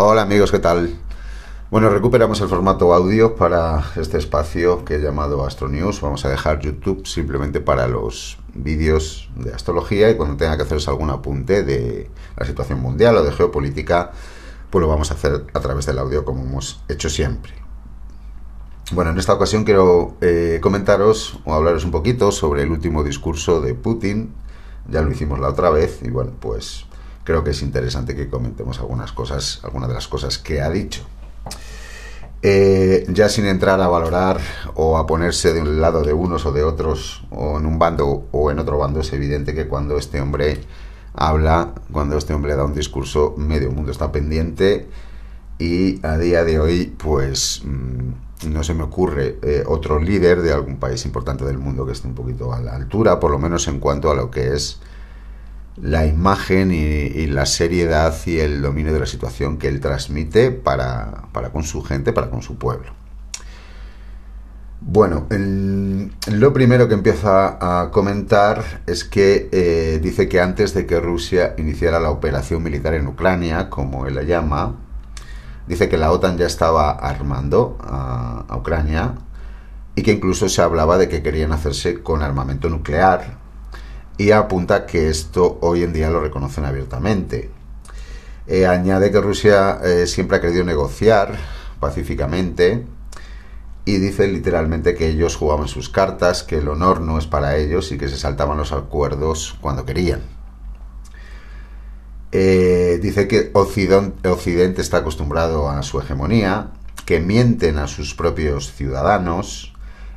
Hola amigos, ¿qué tal? Bueno, recuperamos el formato audio para este espacio que he llamado Astro News. Vamos a dejar YouTube simplemente para los vídeos de astrología y cuando tenga que haceros algún apunte de la situación mundial o de geopolítica, pues lo vamos a hacer a través del audio como hemos hecho siempre. Bueno, en esta ocasión quiero eh, comentaros o hablaros un poquito sobre el último discurso de Putin. Ya lo hicimos la otra vez y bueno, pues creo que es interesante que comentemos algunas cosas, algunas de las cosas que ha dicho. Eh, ya sin entrar a valorar o a ponerse de un lado de unos o de otros, o en un bando o en otro bando, es evidente que cuando este hombre habla, cuando este hombre da un discurso, medio mundo está pendiente y a día de hoy, pues mm, no se me ocurre eh, otro líder de algún país importante del mundo que esté un poquito a la altura, por lo menos en cuanto a lo que es la imagen y, la seriedad y el dominio de la situación que él transmite para, con su gente, para con su pueblo. Bueno, lo primero que empieza a comentar es que eh, dice que antes de que Rusia iniciara la operación militar en Ucrania, como él la llama, dice que la OTAN ya estaba armando a Ucrania y que incluso se hablaba de que querían hacerse con armamento nuclear y apunta que esto hoy en día lo reconocen abiertamente. Eh, añade que Rusia eh, siempre ha querido negociar pacíficamente y dice literalmente que ellos jugaban sus cartas, que el honor no es para ellos y que se saltaban los acuerdos cuando querían. Eh, dice que Occidente está acostumbrado a su hegemonía, que mienten a sus propios ciudadanos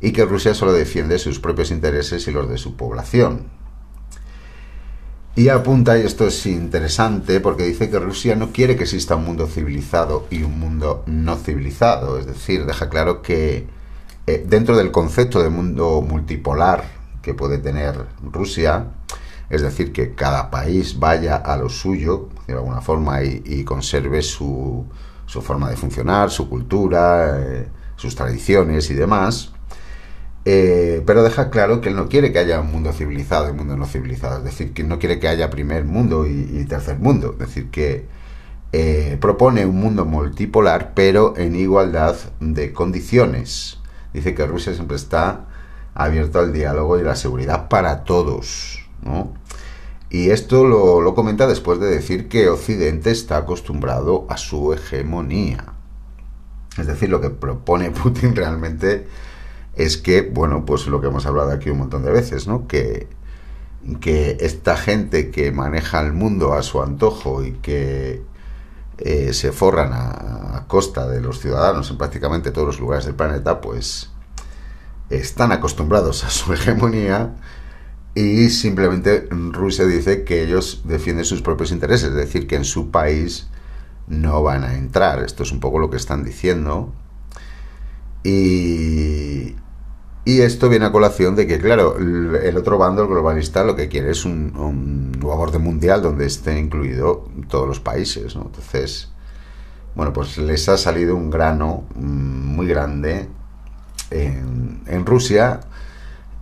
y que Rusia solo defiende sus propios intereses y los de su población. Y apunta, y esto es interesante, porque dice que Rusia no quiere que exista un mundo civilizado y un mundo no civilizado. Es decir, deja claro que eh, dentro del concepto de mundo multipolar que puede tener Rusia, es decir, que cada país vaya a lo suyo, de alguna forma, y, conserve su, su, forma de funcionar, su cultura, eh, sus tradiciones y demás, eh, pero deja claro que él no quiere que haya un mundo civilizado y un mundo no civilizado. Es decir, que no quiere que haya primer mundo y, tercer mundo. Es decir, que eh, propone un mundo multipolar, pero en igualdad de condiciones. Dice que Rusia siempre está abierto al diálogo y la seguridad para todos. Y esto lo, lo comenta después de decir que Occidente está acostumbrado a su hegemonía. Es decir, lo que propone Putin realmente es que, bueno, pues lo que hemos hablado aquí un montón de veces, ¿no? Que, que esta gente que maneja el mundo a su antojo y que eh, se forran a, costa de los ciudadanos en prácticamente todos los lugares del planeta, pues están acostumbrados a su hegemonía y simplemente Rusia dice que ellos defienden sus propios intereses, es decir, que en su país no van a entrar. Esto es un poco lo que están diciendo. Y, y esto viene a colación de que, claro, el otro bando, el globalista, lo que quiere es un, nuevo orden mundial donde esté incluido todos los países, ¿no? Entonces, bueno, pues les ha salido un grano mm, muy grande en, Rusia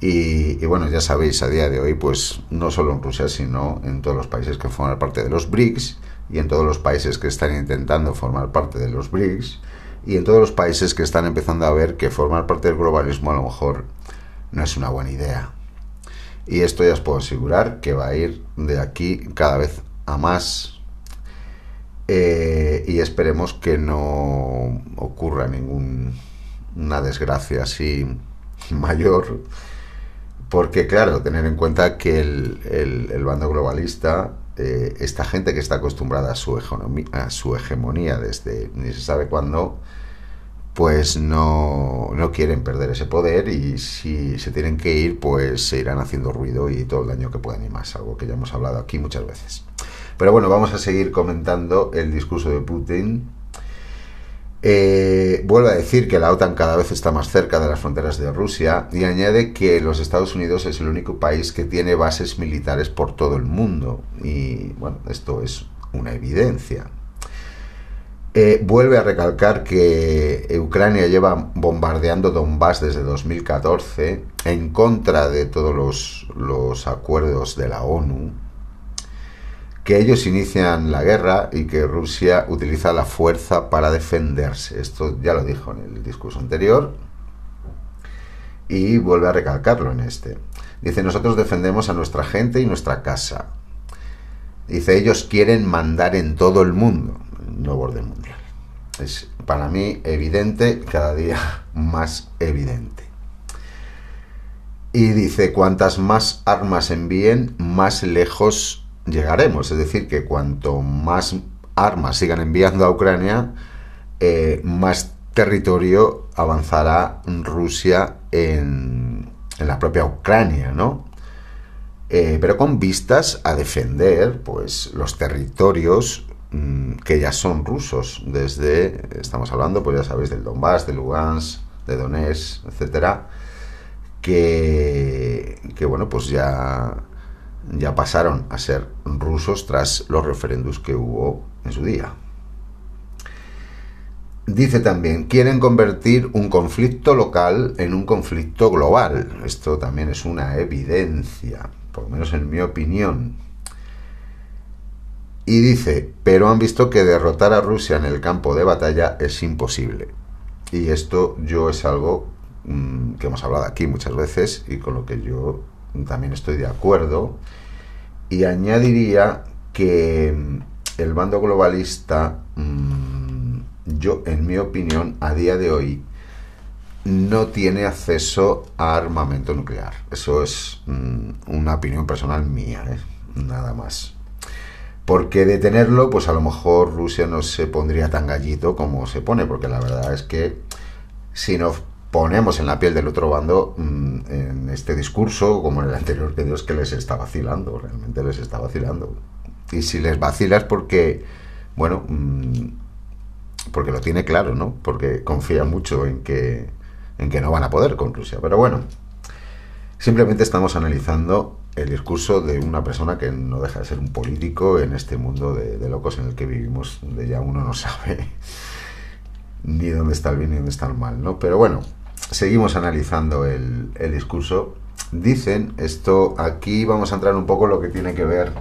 y, bueno, ya sabéis, a día de hoy, pues no solo en Rusia, sino en todos los países que forman parte de los BRICS y en todos los países que están intentando formar parte de los BRICS, y en todos los países que están empezando a ver que formar parte del globalismo a lo mejor no es una buena idea. Y esto ya os puedo asegurar que va a ir de aquí cada vez a más eh, y esperemos que no ocurra ninguna desgracia así mayor porque claro, tener en cuenta que el, bando globalista eh, esta gente que está acostumbrada a su, a su hegemonía desde ni se sabe cuándo, pues no, no, quieren perder ese poder y si se tienen que ir, pues se irán haciendo ruido y todo el daño que puedan y más, algo que ya hemos hablado aquí muchas veces. Pero bueno, vamos a seguir comentando el discurso de Putin. Eh, vuelve a decir que la OTAN cada vez está más cerca de las fronteras de Rusia y añade que los Estados Unidos es el único país que tiene bases militares por todo el mundo. Y bueno, esto es una evidencia. Eh, vuelve a recalcar que Ucrania lleva bombardeando Donbass desde 2014 en contra de todos los, acuerdos de la ONU, que ellos inician la guerra y que Rusia utiliza la fuerza para defenderse. Esto ya lo dijo en el discurso anterior y vuelve a recalcarlo en este. Dice, nosotros defendemos a nuestra gente y nuestra casa. Dice, ellos quieren mandar en todo el mundo, el nuevo orden mundial. Es para mí evidente, cada día más evidente. Y dice, cuantas más armas envíen, más lejos llegaremos. Es decir, que cuanto más armas sigan enviando a Ucrania, eh, más territorio avanzará Rusia en, en la propia Ucrania, ¿no? Eh, pero con vistas a defender pues los territorios mm, que ya son rusos desde estamos hablando pues ya sabéis del Donbass de Lugansk de Donetsk etcétera que, que bueno pues ya ya pasaron a ser rusos tras los referendos que hubo en su día Dice también, quieren convertir un conflicto local en un conflicto global. Esto también es una evidencia, por lo menos en mi opinión. Y dice, pero han visto que derrotar a Rusia en el campo de batalla es imposible. Y esto yo es algo mm, que hemos hablado aquí muchas veces y con lo que yo también estoy de acuerdo. Y añadiría que mm, el bando globalista... Mm, yo, en mi opinión, a día de hoy, no tiene acceso a armamento nuclear. Eso es mm, una opinión personal mía, ¿eh? nada más. Porque de tenerlo, pues a lo mejor Rusia no se pondría tan gallito como se pone, porque la verdad es que si nos ponemos en la piel del otro bando, mm, en este discurso, como en el anterior, que Dios que les está vacilando, realmente les está vacilando. Y si les vacilas porque, bueno, mm, porque lo tiene claro, ¿no? Porque confía mucho en que, en que no van a poder con Rusia. Pero bueno, simplemente estamos analizando el discurso de una persona que no deja de ser un político en este mundo de, locos en el que vivimos, donde ya uno no sabe ni dónde está el bien ni dónde está el mal, ¿no? Pero bueno, seguimos analizando el, el discurso. Dicen, esto aquí vamos a entrar un poco en lo que tiene que ver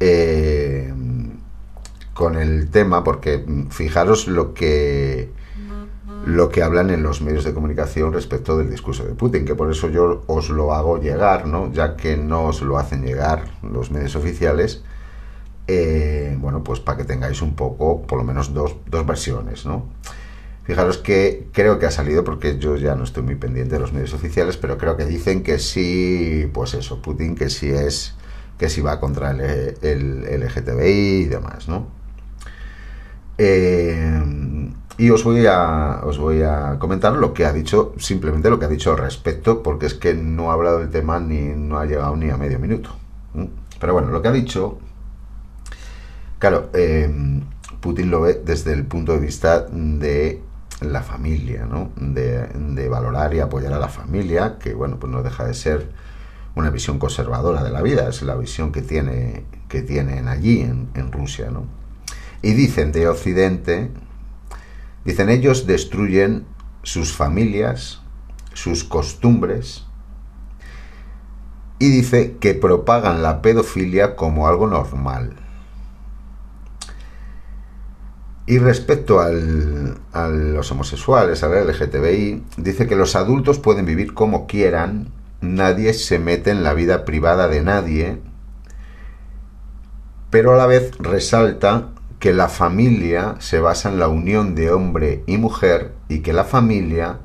eh, con el tema, porque mm, fijaros lo que lo que hablan en los medios de comunicación respecto del discurso de Putin, que por eso yo os lo hago llegar, ¿no? ya que no os lo hacen llegar los medios oficiales, eh, bueno, pues para que tengáis un poco, por lo menos dos, dos versiones, ¿no? Fijaros que creo que ha salido, porque yo ya no estoy muy pendiente de los medios oficiales, pero creo que dicen que sí, pues eso, Putin, que sí es, que sí va contra el, el LGTBI y demás, ¿no? Eh, y os voy, a, os voy a comentar lo que ha dicho, simplemente lo que ha dicho al respecto, porque es que no ha hablado del tema ni no ha llegado ni a medio minuto. Pero bueno, lo que ha dicho, claro, eh, Putin lo ve desde el punto de vista de la familia, ¿no? De, valorar y apoyar a la familia, que bueno, pues no deja de ser una visión conservadora de la vida, es la visión que tiene que tienen allí en, Rusia. Y dicen de Occidente, dicen ellos destruyen sus familias, sus costumbres, y dice que propagan la pedofilia como algo normal. Y respecto al, a los homosexuales, al LGTBI, dice que los adultos pueden vivir como quieran, nadie se mete en la vida privada de nadie, pero a la vez resalta que la familia se basa en la unión de hombre y mujer y que la familia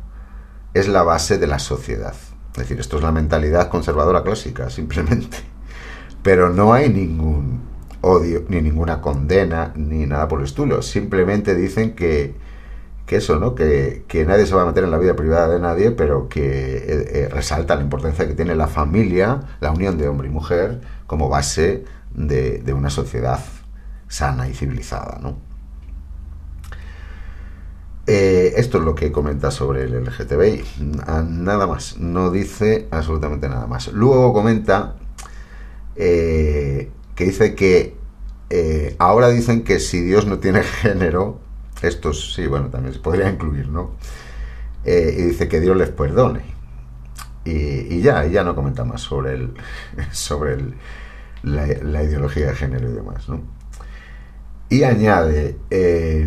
es la base de la sociedad. Es decir, esto es la mentalidad conservadora clásica, simplemente. Pero no hay ningún odio, ni ninguna condena, ni nada por el estilo. Simplemente dicen que, que eso, ¿no? Que, nadie se va a meter en la vida privada de nadie, pero que eh, eh, resalta la importancia que tiene la familia, la unión de hombre y mujer, como base de, de una sociedad sana y civilizada, ¿no? Eh, esto es lo que comenta sobre el LGTBI. Nada más, no dice absolutamente nada más. Luego comenta que dice que eh, ahora dicen que si Dios no tiene género, estos sí, bueno, también se podría incluir, ¿no? y dice que Dios les perdone. Y, y ya, ya no comenta más sobre el, sobre la, ideología de género y demás, Y añade, eh,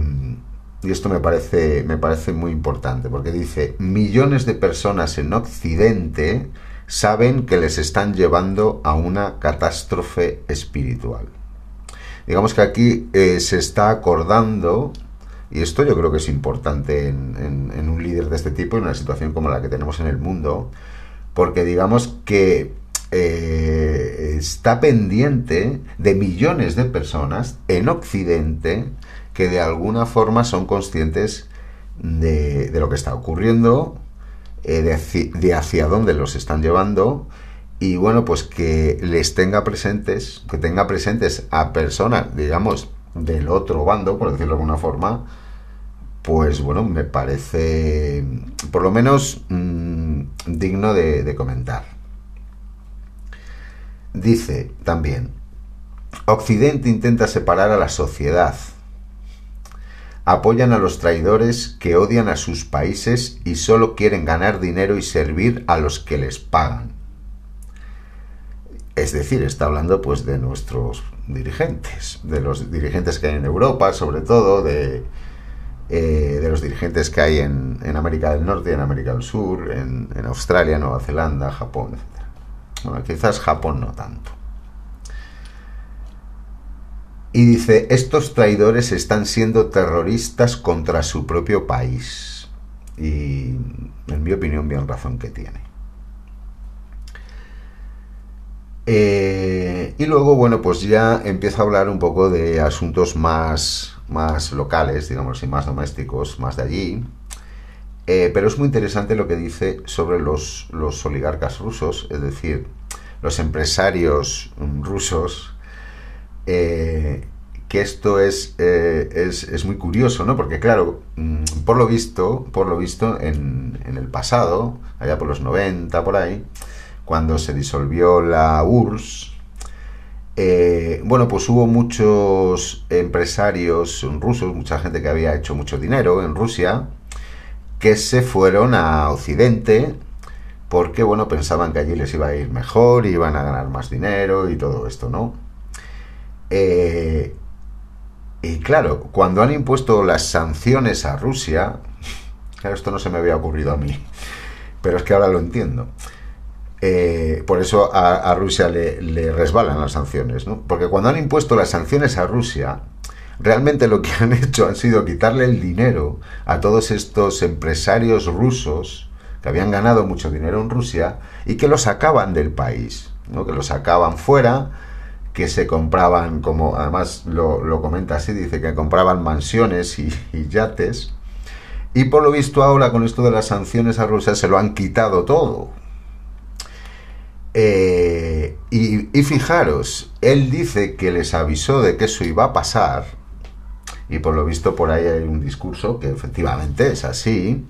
y esto me parece, me parece muy importante, porque dice, millones de personas en Occidente saben que les están llevando a una catástrofe espiritual. Digamos que aquí eh, se está acordando, y esto yo creo que es importante en, un líder de este tipo, en una situación como la que tenemos en el mundo, porque digamos que eh, está pendiente de millones de personas en Occidente que de alguna forma son conscientes de, lo que está ocurriendo, eh, de, hacia dónde los están llevando y bueno, pues que les tenga presentes, que tenga presentes a personas, digamos, del otro bando, por decirlo de alguna forma, pues bueno, me parece por lo menos mm, digno de comentar. Dice también, Occidente intenta separar a la sociedad apoyan a los traidores que odian a sus países y solo quieren ganar dinero y servir a los que les pagan. Es decir, está hablando pues de nuestros dirigentes, de los dirigentes que hay en Europa, sobre todo, de, eh, de los dirigentes que hay en, América del Norte en América del Sur, en, en Australia, Nueva Zelanda, Japón, etc. Bueno, quizás Japón no tanto. Y dice, estos traidores están siendo terroristas contra su propio país. Y en mi opinión, bien razón que tiene. Eh, y luego, bueno, pues ya empieza a hablar un poco de asuntos más, más locales, digamos, y más domésticos, más de allí. Eh, pero es muy interesante lo que dice sobre los, los oligarcas rusos, es decir, los empresarios rusos eh, que esto es, eh, es, es, muy curioso, ¿no? Porque claro, mm, por lo visto, por lo visto, en, en, el pasado, allá por los 90, por ahí, cuando se disolvió la URSS, eh, bueno, pues hubo muchos empresarios rusos, mucha gente que había hecho mucho dinero en Rusia, que se fueron a Occidente porque, bueno, pensaban que allí les iba a ir mejor, iban a ganar más dinero y todo esto, ¿no? Eh, y claro, cuando han impuesto las sanciones a Rusia, claro, esto no se me había ocurrido a mí, pero es que ahora lo entiendo. Eh, por eso a, Rusia le, resbalan las sanciones, ¿no? Porque cuando han impuesto las sanciones a Rusia, realmente lo que han hecho han sido quitarle el dinero a todos estos empresarios rusos que habían ganado mucho dinero en Rusia y que los sacaban del país, ¿no? que los sacaban fuera, que se compraban, como además lo, comenta así, dice que compraban mansiones y, yates. Y por lo visto ahora con esto de las sanciones a Rusia se lo han quitado todo. Eh, y, y, fijaros, él dice que les avisó de que eso iba a pasar. Y por lo visto por ahí hay un discurso que efectivamente es así.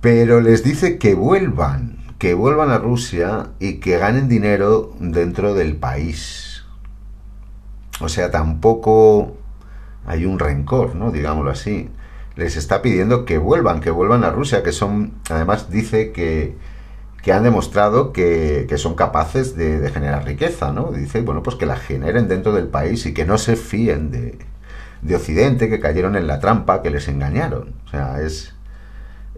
Pero les dice que vuelvan, que vuelvan a Rusia y que ganen dinero dentro del país. O sea, tampoco hay un rencor, ¿no? Digámoslo así. Les está pidiendo que vuelvan, que vuelvan a Rusia, que son, además dice que, que han demostrado que, que son capaces de, generar riqueza, ¿no? Dice, bueno, pues que la generen dentro del país y que no se fíen de, de Occidente, que cayeron en la trampa, que les engañaron. O sea, es,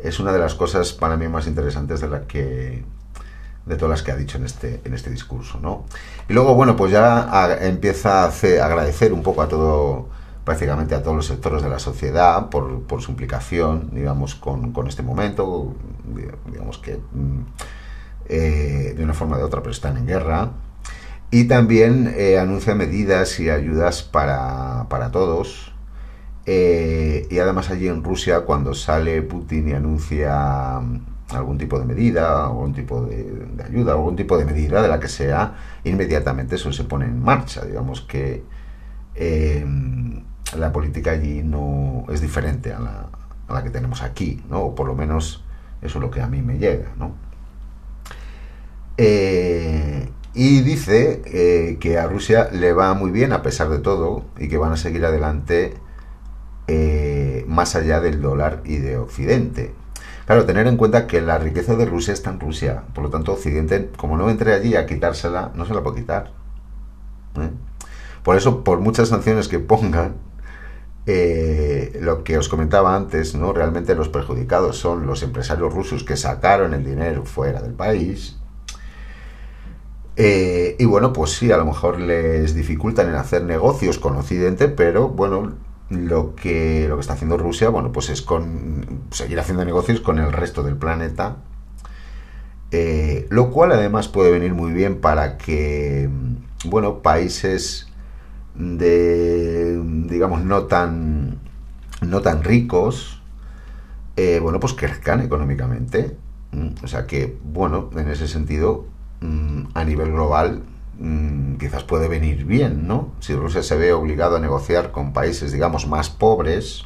es una de las cosas para mí más interesantes de la que de todas las que ha dicho en este, en este discurso, ¿no? Y luego, bueno, pues ya empieza a, agradecer un poco a todo, prácticamente a todos los sectores de la sociedad por, su implicación, digamos, con, este momento, digamos que mm, eh, de una forma o de otra, pero están en guerra. Y también eh, anuncia medidas y ayudas para, para todos, eh, y además allí en Rusia, cuando sale Putin y anuncia mm, algún tipo de medida, algún tipo de, ayuda, algún tipo de medida de la que sea, inmediatamente eso se pone en marcha. Digamos que eh, la política allí no es diferente a la, que tenemos aquí, ¿no? O por lo menos eso es lo que a mí me llega, ¿no? Eh, y dice que a Rusia le va muy bien a pesar de todo y que van a seguir adelante eh, más allá del dólar y de Occidente. Claro, tener en cuenta que la riqueza de Rusia está en Rusia, por lo tanto Occidente, como no entre allí a quitársela, no se la puede quitar. ¿eh? Por eso, por muchas sanciones que pongan, eh, lo que os comentaba antes, ¿no? Realmente los perjudicados son los empresarios rusos que sacaron el dinero fuera del país. Y bueno, pues sí, a lo mejor les dificultan en hacer negocios con Occidente, pero bueno, lo que, lo que está haciendo Rusia, bueno, pues es con seguir haciendo negocios con el resto del planeta. Eh, lo cual además puede venir muy bien para que, bueno, países de, digamos, no tan, no tan ricos, eh, bueno, pues crezcan económicamente. Mm, o sea que, bueno, en ese sentido, mm, a nivel global, mm, quizás puede venir bien, ¿no? Si Rusia se ve obligado a negociar con países, digamos, más pobres,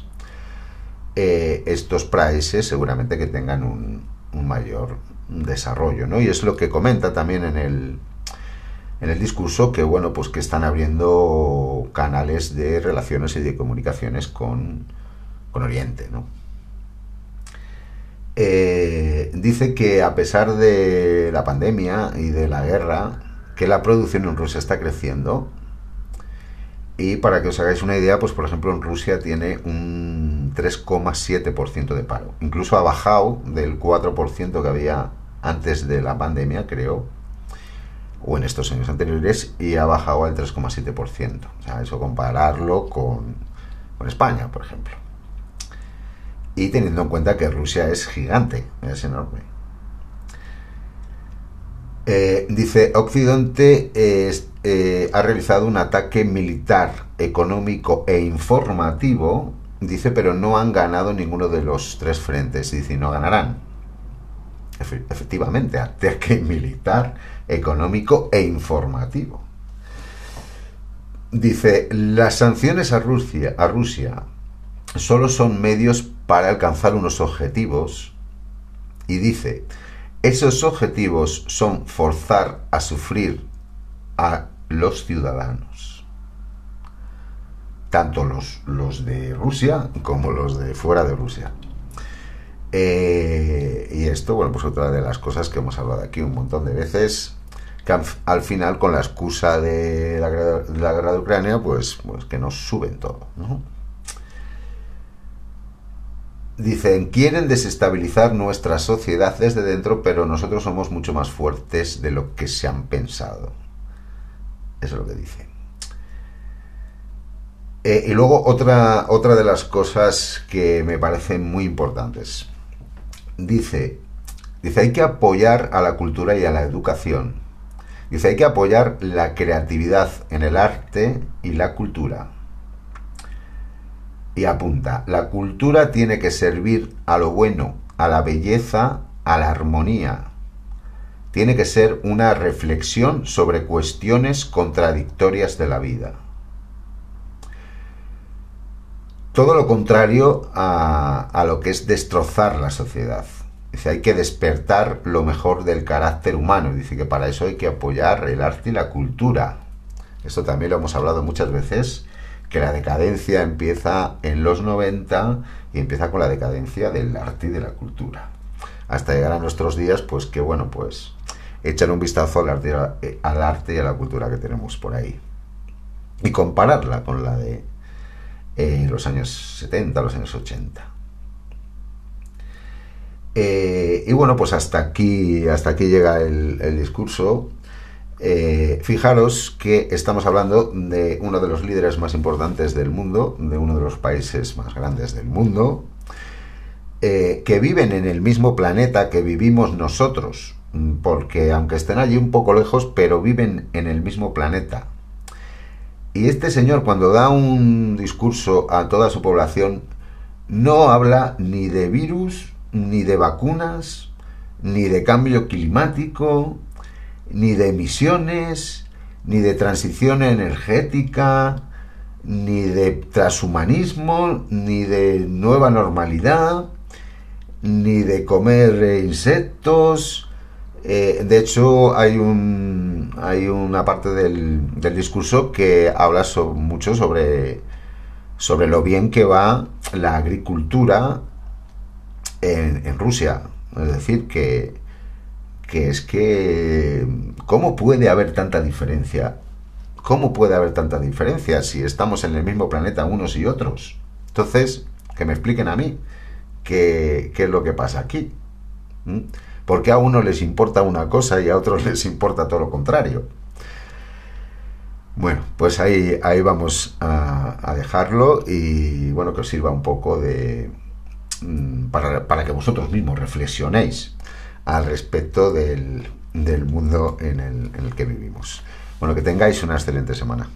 eh, estos países seguramente que tengan un, mayor desarrollo, ¿no? Y es lo que comenta también en el, en el discurso que bueno pues que están abriendo canales de relaciones y de comunicaciones con, con Oriente ¿no? Eh, dice que a pesar de la pandemia y de la guerra que la producción en Rusia está creciendo y para que os hagáis una idea pues por ejemplo en Rusia tiene un 3,7% de paro incluso ha bajado del 4% que había antes de la pandemia creo o en estos años anteriores y ha bajado al 3,7%. O sea, eso compararlo con, con España, por ejemplo. Y teniendo en cuenta que Rusia es gigante, es enorme. Eh, dice, Occidente eh, ha realizado un ataque militar, económico e informativo, dice, pero no han ganado ninguno de los tres frentes, dice, no ganarán. efectivamente, ataque militar, económico e informativo. Dice, las sanciones a Rusia, a Rusia solo son medios para alcanzar unos objetivos y dice, esos objetivos son forzar a sufrir a los ciudadanos, tanto los, de Rusia como los de fuera de Rusia. Eh, y esto, bueno, pues otra de las cosas que hemos hablado aquí un montón de veces, que al, final con la excusa de la, guerra de Ucrania, pues, pues que nos suben todo, Dicen, quieren desestabilizar nuestra sociedad desde dentro, pero nosotros somos mucho más fuertes de lo que se han pensado. Eso es lo que dice. Eh, y luego otra, otra de las cosas que me parecen muy importantes. Dice, dice, hay que apoyar a la cultura y a la educación Dice, hay que apoyar la creatividad en el arte y la cultura. Y apunta, la cultura tiene que servir a lo bueno, a la belleza, a la armonía. Tiene que ser una reflexión sobre cuestiones contradictorias de la vida. Todo lo contrario a, a lo que es destrozar la sociedad. Dice, hay que despertar lo mejor del carácter humano. Dice que para eso hay que apoyar el arte y la cultura. Esto también lo hemos hablado muchas veces, que la decadencia empieza en los 90 y empieza con la decadencia del arte y de la cultura. Hasta llegar a nuestros días, pues que bueno, pues echar un vistazo al arte, al arte y a la cultura que tenemos por ahí. Y compararla con la de eh, los años 70, los años 80. Eh, y bueno, pues hasta aquí, hasta aquí llega el, discurso. Eh, fijaros que estamos hablando de uno de los líderes más importantes del mundo, de uno de los países más grandes del mundo, eh, que viven en el mismo planeta que vivimos nosotros, porque aunque estén allí un poco lejos, pero viven en el mismo planeta. Y este señor cuando da un discurso a toda su población, no habla ni de virus, ni de vacunas, ni de cambio climático, ni de emisiones, ni de transición energética, ni de transhumanismo, ni de nueva normalidad, ni de comer insectos. Eh, de hecho, hay, un, hay una parte del, del discurso que habla mucho sobre, sobre lo bien que va la agricultura en, Rusia. Es decir, que, que es que, ¿cómo puede haber tanta diferencia? ¿Cómo puede haber tanta diferencia si estamos en el mismo planeta unos y otros? Entonces, que me expliquen a mí qué, qué es lo que pasa aquí. ¿Por qué a unos les importa una cosa y a otros les importa todo lo contrario? Bueno, pues ahí, ahí vamos a, dejarlo y bueno, que os sirva un poco de mm, para, que vosotros mismos reflexionéis al respecto del, mundo en el, en el que vivimos. Bueno, que tengáis una excelente semana.